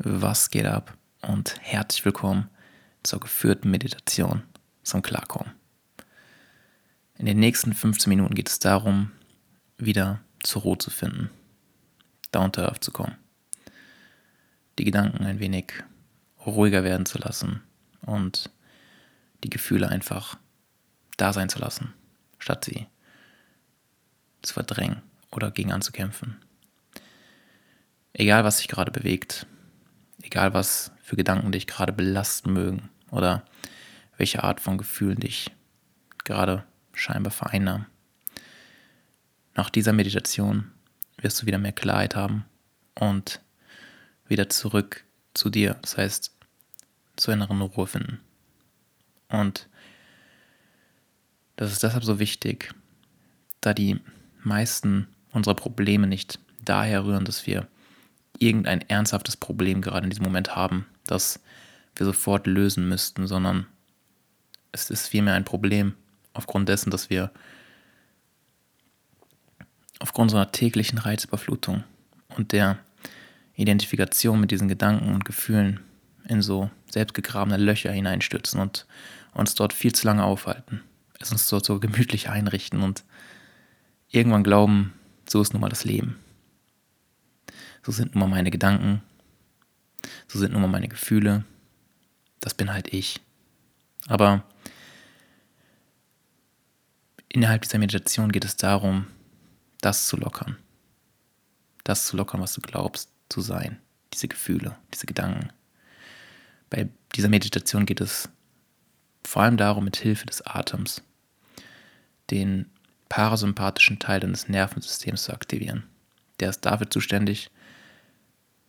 Was geht ab? Und herzlich willkommen zur geführten Meditation zum Klarkommen. In den nächsten 15 Minuten geht es darum, wieder zur Ruhe zu finden, down to earth zu kommen, die Gedanken ein wenig ruhiger werden zu lassen und die Gefühle einfach da sein zu lassen, statt sie zu verdrängen oder gegen anzukämpfen. Egal, was sich gerade bewegt, egal was für Gedanken dich gerade belasten mögen oder welche Art von Gefühlen dich gerade scheinbar vereinnahmen. Nach dieser Meditation wirst du wieder mehr Klarheit haben und wieder zurück zu dir, das heißt zur inneren Ruhe finden. Und das ist deshalb so wichtig, da die meisten unserer Probleme nicht daher rühren, dass wir irgendein ernsthaftes Problem gerade in diesem Moment haben, das wir sofort lösen müssten, sondern es ist vielmehr ein Problem aufgrund dessen, dass wir aufgrund unserer täglichen Reizüberflutung und der Identifikation mit diesen Gedanken und Gefühlen in so selbstgegrabene Löcher hineinstürzen und uns dort viel zu lange aufhalten, es uns dort so gemütlich einrichten und irgendwann glauben, so ist nun mal das Leben. So sind nun mal meine Gedanken, so sind nun mal meine Gefühle, das bin halt ich. Aber innerhalb dieser Meditation geht es darum, das zu lockern. Das zu lockern, was du glaubst zu sein. Diese Gefühle, diese Gedanken. Bei dieser Meditation geht es vor allem darum, mit Hilfe des Atems den parasympathischen Teil deines Nervensystems zu aktivieren. Der ist dafür zuständig,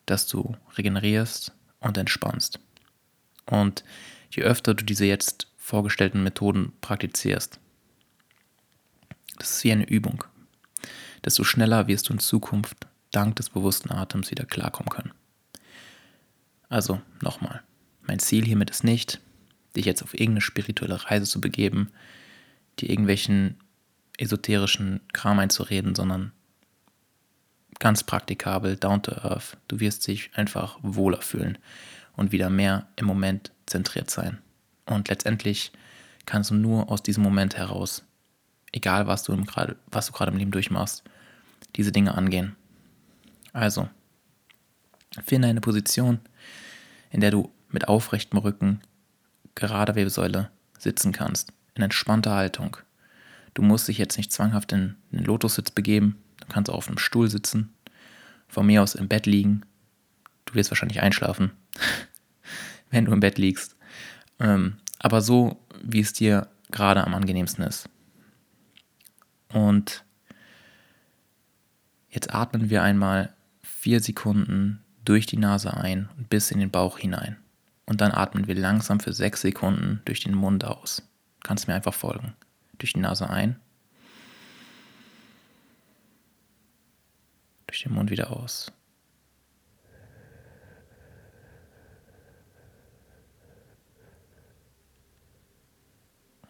dass du regenerierst und entspannst. Und je öfter du diese jetzt vorgestellten Methoden praktizierst, das ist wie eine Übung, desto schneller wirst du in Zukunft dank des bewussten Atems wieder klarkommen können. Also nochmal, mein Ziel hiermit ist nicht, dich jetzt auf irgendeine spirituelle Reise zu begeben, dir irgendwelchen esoterischen Kram einzureden, sondern ganz praktikabel, down to earth. Du wirst dich einfach wohler fühlen und wieder mehr im Moment zentriert sein. Und letztendlich kannst du nur aus diesem Moment heraus, egal was du, grad, was du gerade im Leben durchmachst, diese Dinge angehen. Also, finde eine Position, in der du mit aufrechtem Rücken, gerader Wirbelsäule sitzen kannst, in entspannter Haltung. Du musst dich jetzt nicht zwanghaft in den Lotussitz begeben, kannst auch auf einem Stuhl sitzen, von mir aus im Bett liegen. Du wirst wahrscheinlich einschlafen, wenn du im Bett liegst. Ähm, aber so, wie es dir gerade am angenehmsten ist. Und jetzt atmen wir einmal vier Sekunden durch die Nase ein und bis in den Bauch hinein. Und dann atmen wir langsam für sechs Sekunden durch den Mund aus. Kannst mir einfach folgen. Durch die Nase ein. Durch den Mund wieder aus.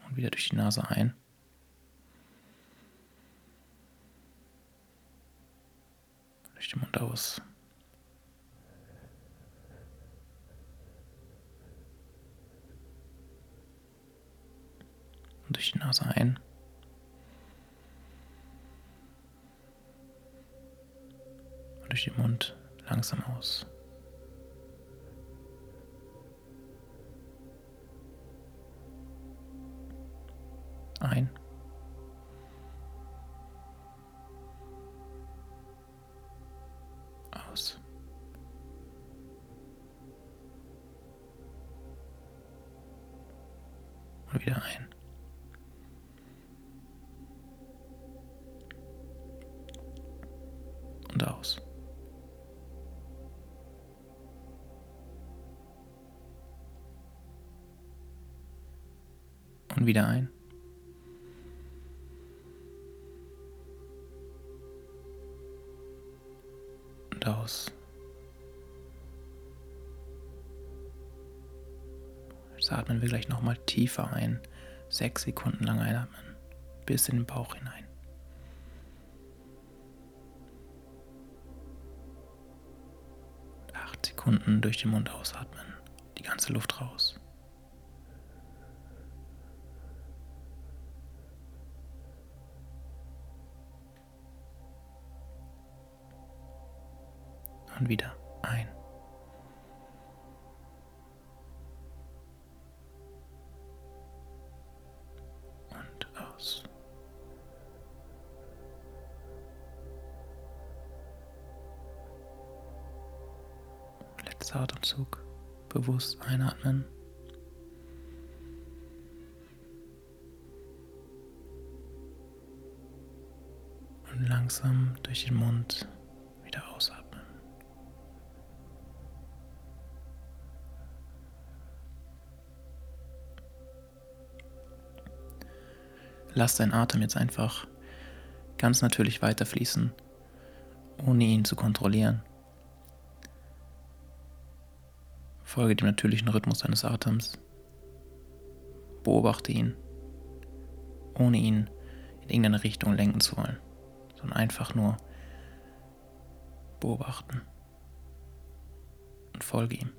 Und wieder durch die Nase ein. Durch den Mund aus. Und durch die Nase ein. Durch den Mund langsam aus. Ein. Aus. Und wieder ein. Wieder ein. Und aus. Jetzt atmen wir gleich nochmal tiefer ein. Sechs Sekunden lang einatmen. Bis in den Bauch hinein. Acht. Sekunden durch den Mund ausatmen. Die ganze Luft raus. Und wieder ein. Letzter Atemzug. Bewusst einatmen. Und langsam durch den Mund Lass deinen Atem jetzt einfach ganz natürlich weiterfließen, ohne ihn zu kontrollieren. Folge dem natürlichen Rhythmus deines Atems. Beobachte ihn, ohne ihn in irgendeine Richtung lenken zu wollen, sondern einfach nur beobachten und folge ihm.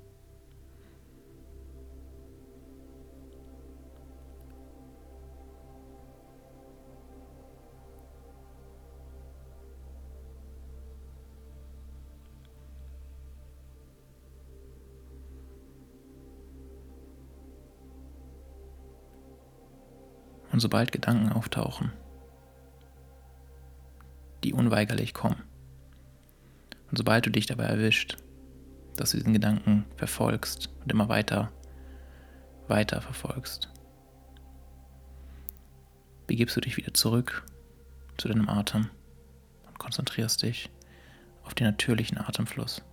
Und sobald Gedanken auftauchen, die unweigerlich kommen, und sobald du dich dabei erwischt, dass du diesen Gedanken verfolgst und immer weiter, weiter verfolgst, begibst du dich wieder zurück zu deinem Atem und konzentrierst dich auf den natürlichen Atemfluss.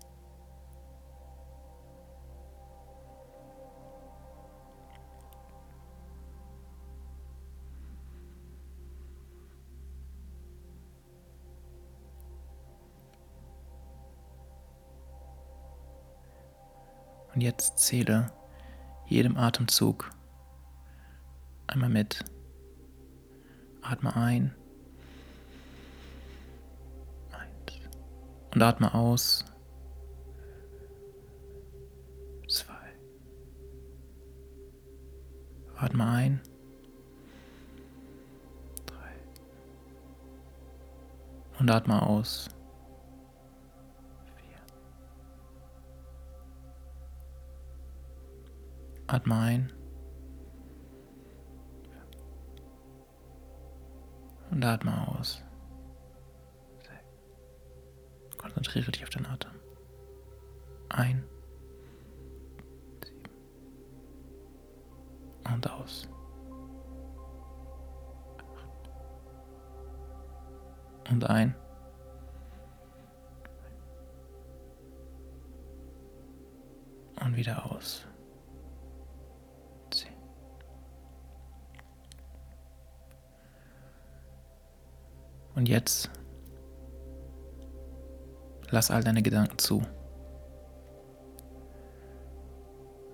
Jetzt zähle jedem Atemzug einmal mit. Atme ein. Und atme aus. Zwei. Atme ein. Drei. Und atme aus. Atme ein. Und atme aus. Konzentriere dich auf den Atem. Ein. Und aus. Und ein. Und wieder aus. Und jetzt lass all deine Gedanken zu.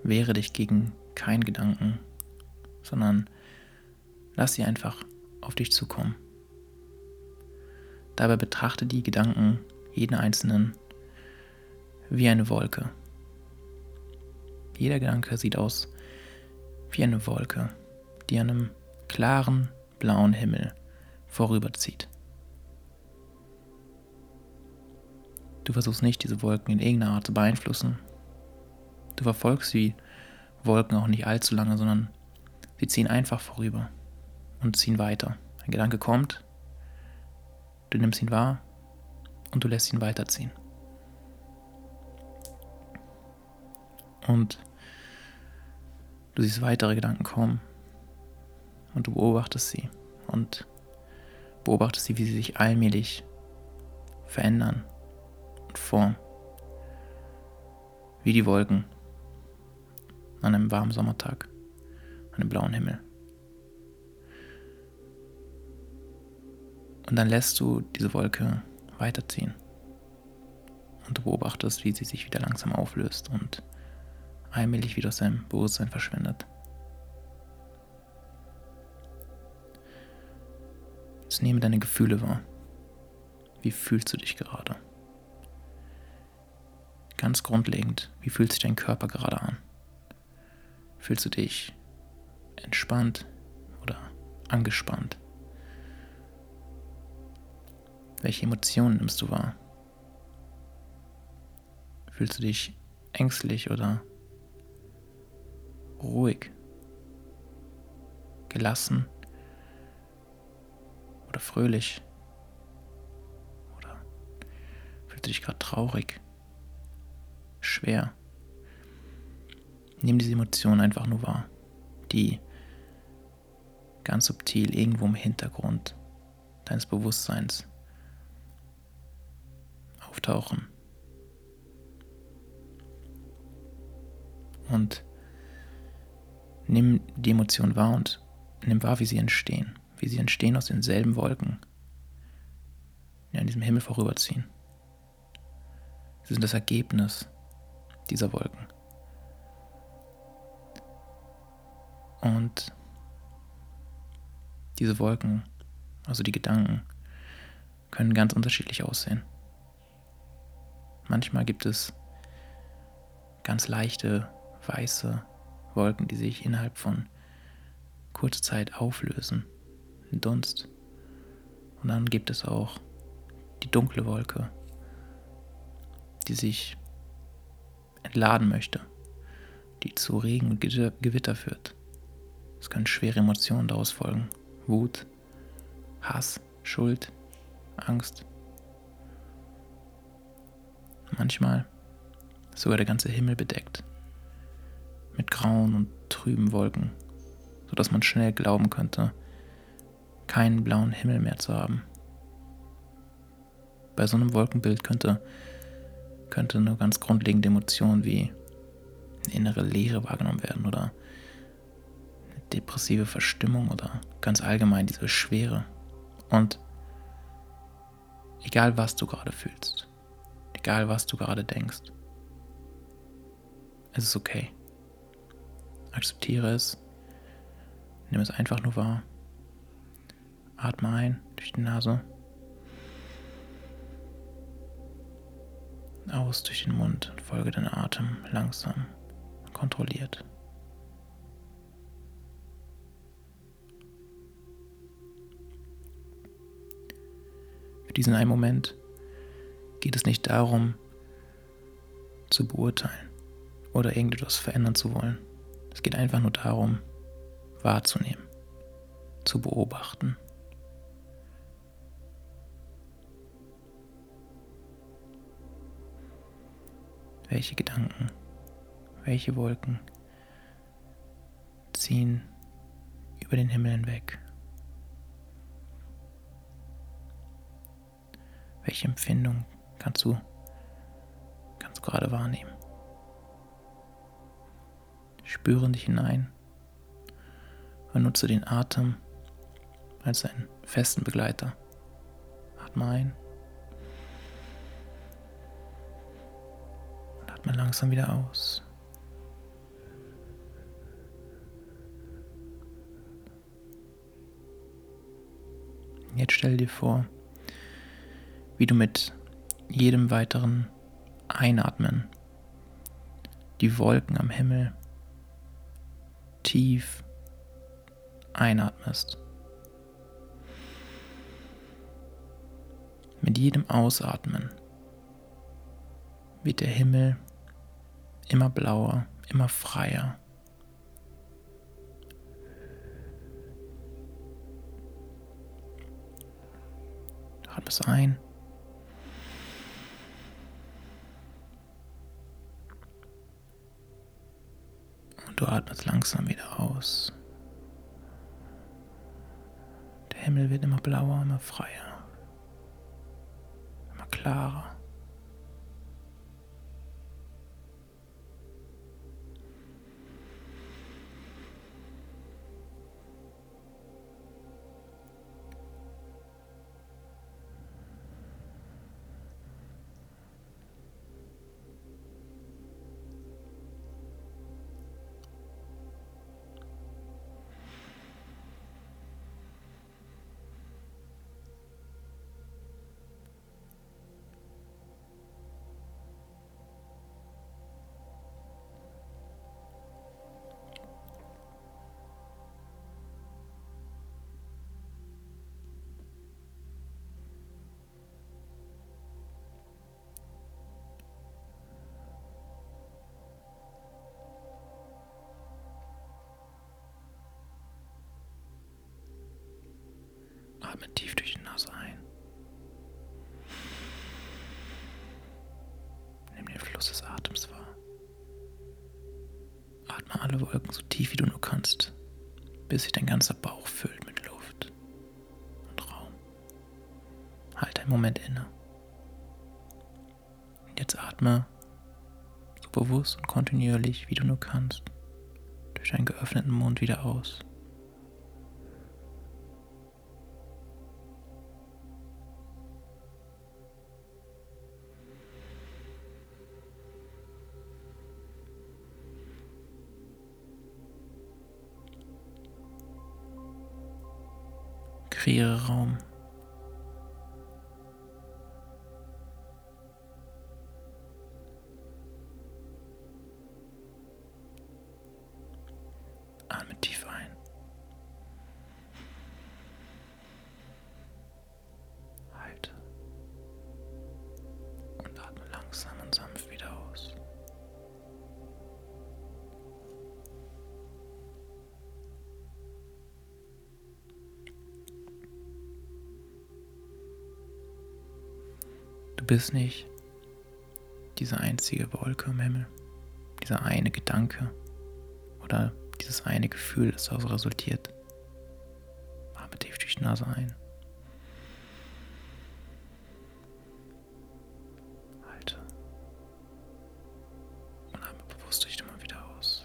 Wehre dich gegen keinen Gedanken, sondern lass sie einfach auf dich zukommen. Dabei betrachte die Gedanken, jeden einzelnen, wie eine Wolke. Jeder Gedanke sieht aus wie eine Wolke, die an einem klaren blauen Himmel vorüberzieht. Du versuchst nicht, diese Wolken in irgendeiner Art zu beeinflussen. Du verfolgst die Wolken auch nicht allzu lange, sondern sie ziehen einfach vorüber und ziehen weiter. Ein Gedanke kommt, du nimmst ihn wahr und du lässt ihn weiterziehen. Und du siehst weitere Gedanken kommen und du beobachtest sie und beobachtest sie, wie sie sich allmählich verändern Form. Wie die Wolken an einem warmen Sommertag, an einem blauen Himmel. Und dann lässt du diese Wolke weiterziehen. Und du beobachtest, wie sie sich wieder langsam auflöst und allmählich wieder aus deinem Bewusstsein verschwindet. Jetzt nehme deine Gefühle wahr. Wie fühlst du dich gerade? Ganz grundlegend, wie fühlt sich dein Körper gerade an? Fühlst du dich entspannt oder angespannt? Welche Emotionen nimmst du wahr? Fühlst du dich ängstlich oder ruhig, gelassen oder fröhlich? Oder fühlst du dich gerade traurig, schwer? Nimm diese Emotionen einfach nur wahr, die ganz subtil irgendwo im Hintergrund deines Bewusstseins auftauchen. Und nimm die Emotionen wahr und nimm wahr, wie sie entstehen. Wie sie entstehen aus denselben Wolken, die an diesem Himmel vorüberziehen. Sie sind das Ergebnis dieser Wolken. Und diese Wolken, also die Gedanken, können ganz unterschiedlich aussehen. Manchmal gibt es ganz leichte weiße Wolken, die sich innerhalb von kurzer Zeit auflösen. Ein Dunst. Und dann gibt es auch die dunkle Wolke, die sich entladen möchte, die zu Regen und Gewitter führt. Es können schwere Emotionen daraus folgen. Wut, Hass, Schuld, Angst. Manchmal ist sogar der ganze Himmel bedeckt mit grauen und trüben Wolken, sodass man schnell glauben könnte, keinen blauen Himmel mehr zu haben. Bei so einem Wolkenbild könnte, könnte eine ganz grundlegende Emotion wie eine innere Leere wahrgenommen werden oder eine depressive Verstimmung oder ganz allgemein diese Schwere. Und egal was du gerade fühlst, egal was du gerade denkst, es ist okay. Akzeptiere es. Nimm es einfach nur wahr. Atme ein durch die Nase. Aus durch den Mund und folge deinem Atem langsam und kontrolliert. Für diesen einen Moment geht es nicht darum, zu beurteilen oder irgendetwas verändern zu wollen. Es geht einfach nur darum, wahrzunehmen, zu beobachten. Welche Gedanken, welche Wolken ziehen über den Himmel hinweg? Welche Empfindung kannst du, kannst gerade wahrnehmen? Spüre dich hinein und nutze den Atem als einen festen Begleiter. Atme ein langsam wieder aus. Jetzt stell dir vor, wie du mit jedem weiteren Einatmen die Wolken am Himmel tief einatmest. Mit jedem Ausatmen wird der Himmel immer blauer, immer freier. Atmest ein. Und du atmest langsam wieder aus. Der Himmel wird immer blauer, immer freier, immer klarer. Fluss des Atems wahr. Atme alle Wolken so tief wie du nur kannst, bis sich dein ganzer Bauch füllt mit Luft und Raum. Halte einen Moment inne. Jetzt atme so bewusst und kontinuierlich wie du nur kannst durch deinen geöffneten Mund wieder aus. Kreiere Du bist nicht diese einzige Wolke im Himmel, dieser eine Gedanke oder dieses eine Gefühl, das daraus resultiert. Atme tief durch die Nase ein. Halte. Und atme bewusst durch den Mund wieder aus.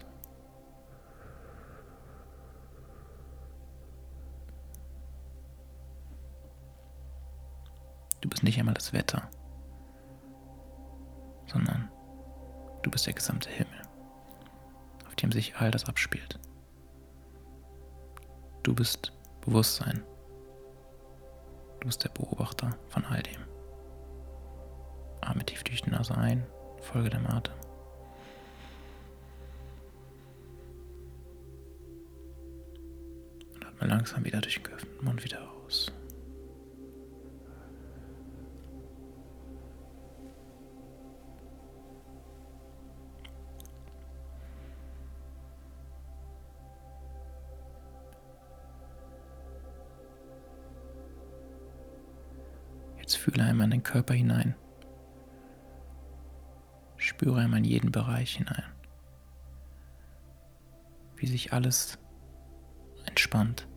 Du bist nicht einmal das Wetter, sondern du bist der gesamte Himmel dem sich all das abspielt. Du bist Bewusstsein. Du bist der Beobachter von all dem. Atme tief durch die Nase ein, folge dem Atem. Und atme langsam wieder durch den geöffneten Mund wieder aus. In den Körper hinein. Spüre einmal in jeden Bereich hinein. Wie sich alles entspannt.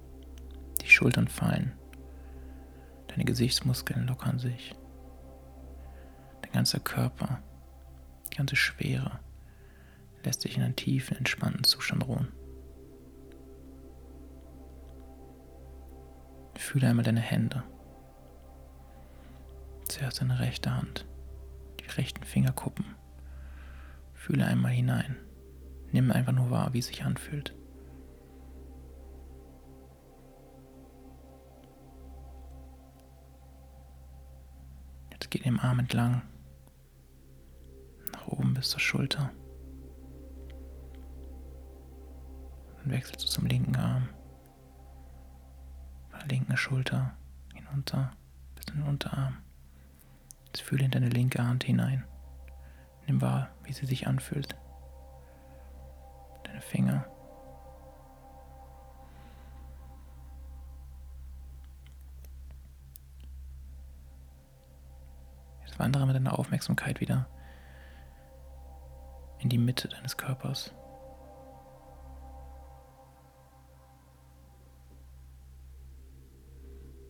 Die Schultern fallen. Deine Gesichtsmuskeln lockern sich. Dein ganzer Körper, die ganze Schwere lässt sich in einen tiefen, entspannten Zustand ruhen. Fühle einmal deine Hände. Zuerst deine rechte Hand, die rechten Fingerkuppen. Fühle einmal hinein. Nimm einfach nur wahr, wie es sich anfühlt. Jetzt geh den Arm entlang. Nach oben bis zur Schulter. Dann wechselst du zum linken Arm. Von der linken Schulter hinunter bis in den Unterarm. Jetzt fühle in deine linke Hand hinein. Nimm wahr, wie sie sich anfühlt. Deine Finger. Jetzt wandere mit deiner Aufmerksamkeit wieder in die Mitte deines Körpers.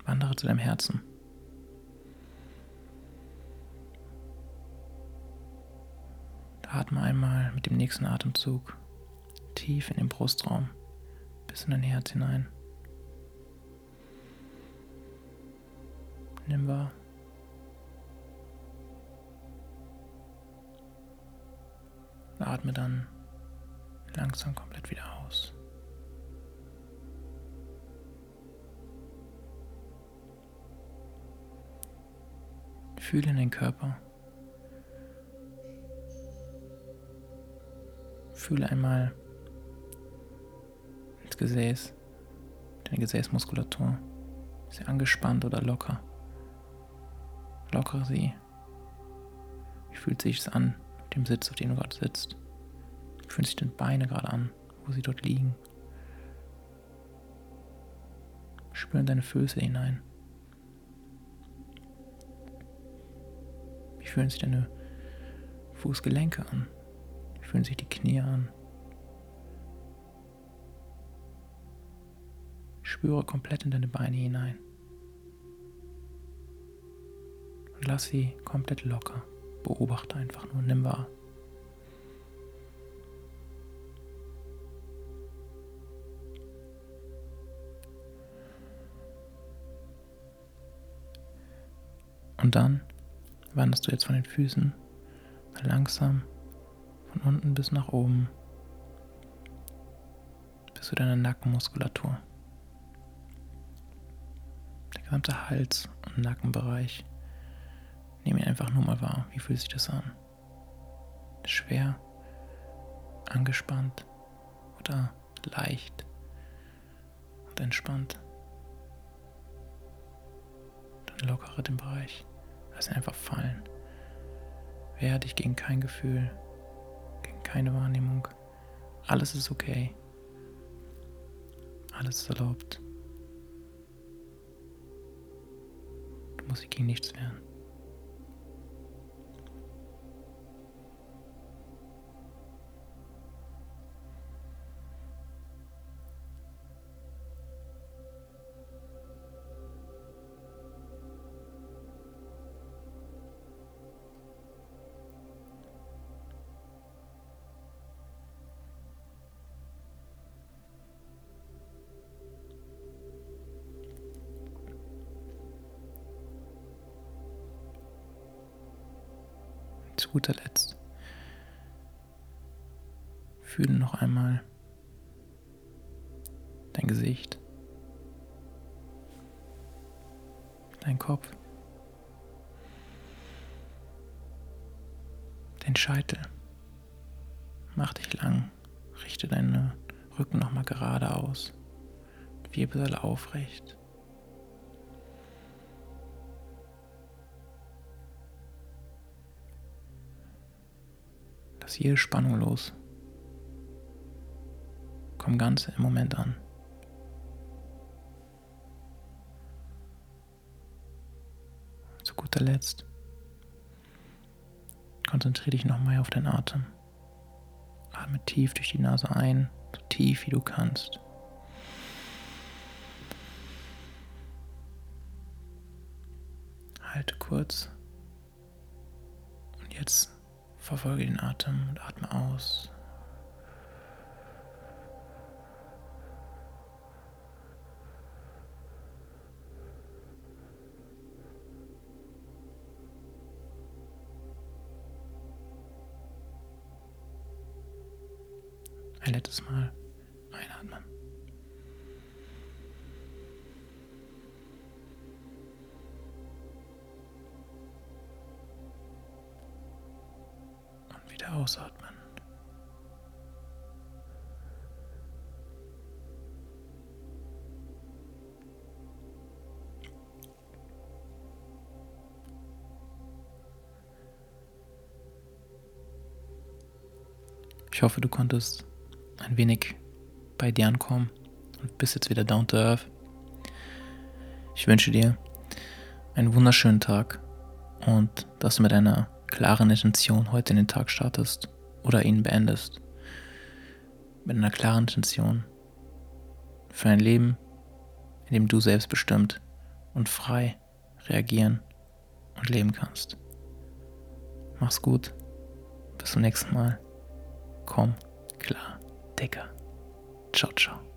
Wandere zu deinem Herzen. Atme einmal mit dem nächsten Atemzug tief in den Brustraum bis in dein Herz hinein. Nimm wahr. Atme dann langsam komplett wieder aus. Fühle in den Körper. Fühle einmal ins Gesäß, deine Gesäßmuskulatur. Ist sie angespannt oder locker? Lockere sie. Wie fühlt sich es an, auf dem Sitz, auf dem du gerade sitzt? Wie fühlen sich deine Beine gerade an, wo sie dort liegen? Spüre in deine Füße hinein. Wie fühlen sich deine Fußgelenke an? Fühlen sich die Knie an? Spüre komplett in deine Beine hinein. Und lass sie komplett locker. Beobachte einfach nur, nimm wahr. Und dann wanderst du jetzt von den Füßen langsam von unten bis nach oben bis zu deiner Nackenmuskulatur. Der gesamte Hals- und Nackenbereich. Nimm ihn einfach nur mal wahr. Wie fühlt sich das an? Schwer, angespannt oder leicht und entspannt. Dann lockere den Bereich. Lass ihn einfach fallen. Wehr dich gegen kein Gefühl, keine Wahrnehmung. Alles ist okay. Alles ist erlaubt. Du musst dich gegen nichts wehren. Guter Letzt fühle noch einmal dein Gesicht, dein Kopf, dein Scheitel. Mach dich lang, richte deinen Rücken nochmal gerade aus, Wirbelsäule aufrecht. Lass jede Spannung los. Komm ganz im Moment an. Zu guter Letzt konzentriere dich nochmal auf deinen Atem. Atme tief durch die Nase ein, so tief wie du kannst. Halte kurz. Und jetzt Verfolge den Atem und atme aus. Ein letztes Mal ausatmen. Ich hoffe, du konntest ein wenig bei dir ankommen und bist jetzt wieder down to earth. Ich wünsche dir einen wunderschönen Tag und dass du mit einer klaren Intention heute in den Tag startest oder ihn beendest. Mit einer klaren Intention für ein Leben, in dem du selbstbestimmt und frei reagieren und leben kannst. Mach's gut. Bis zum nächsten Mal. Komm, klar, Dicker. Ciao, ciao.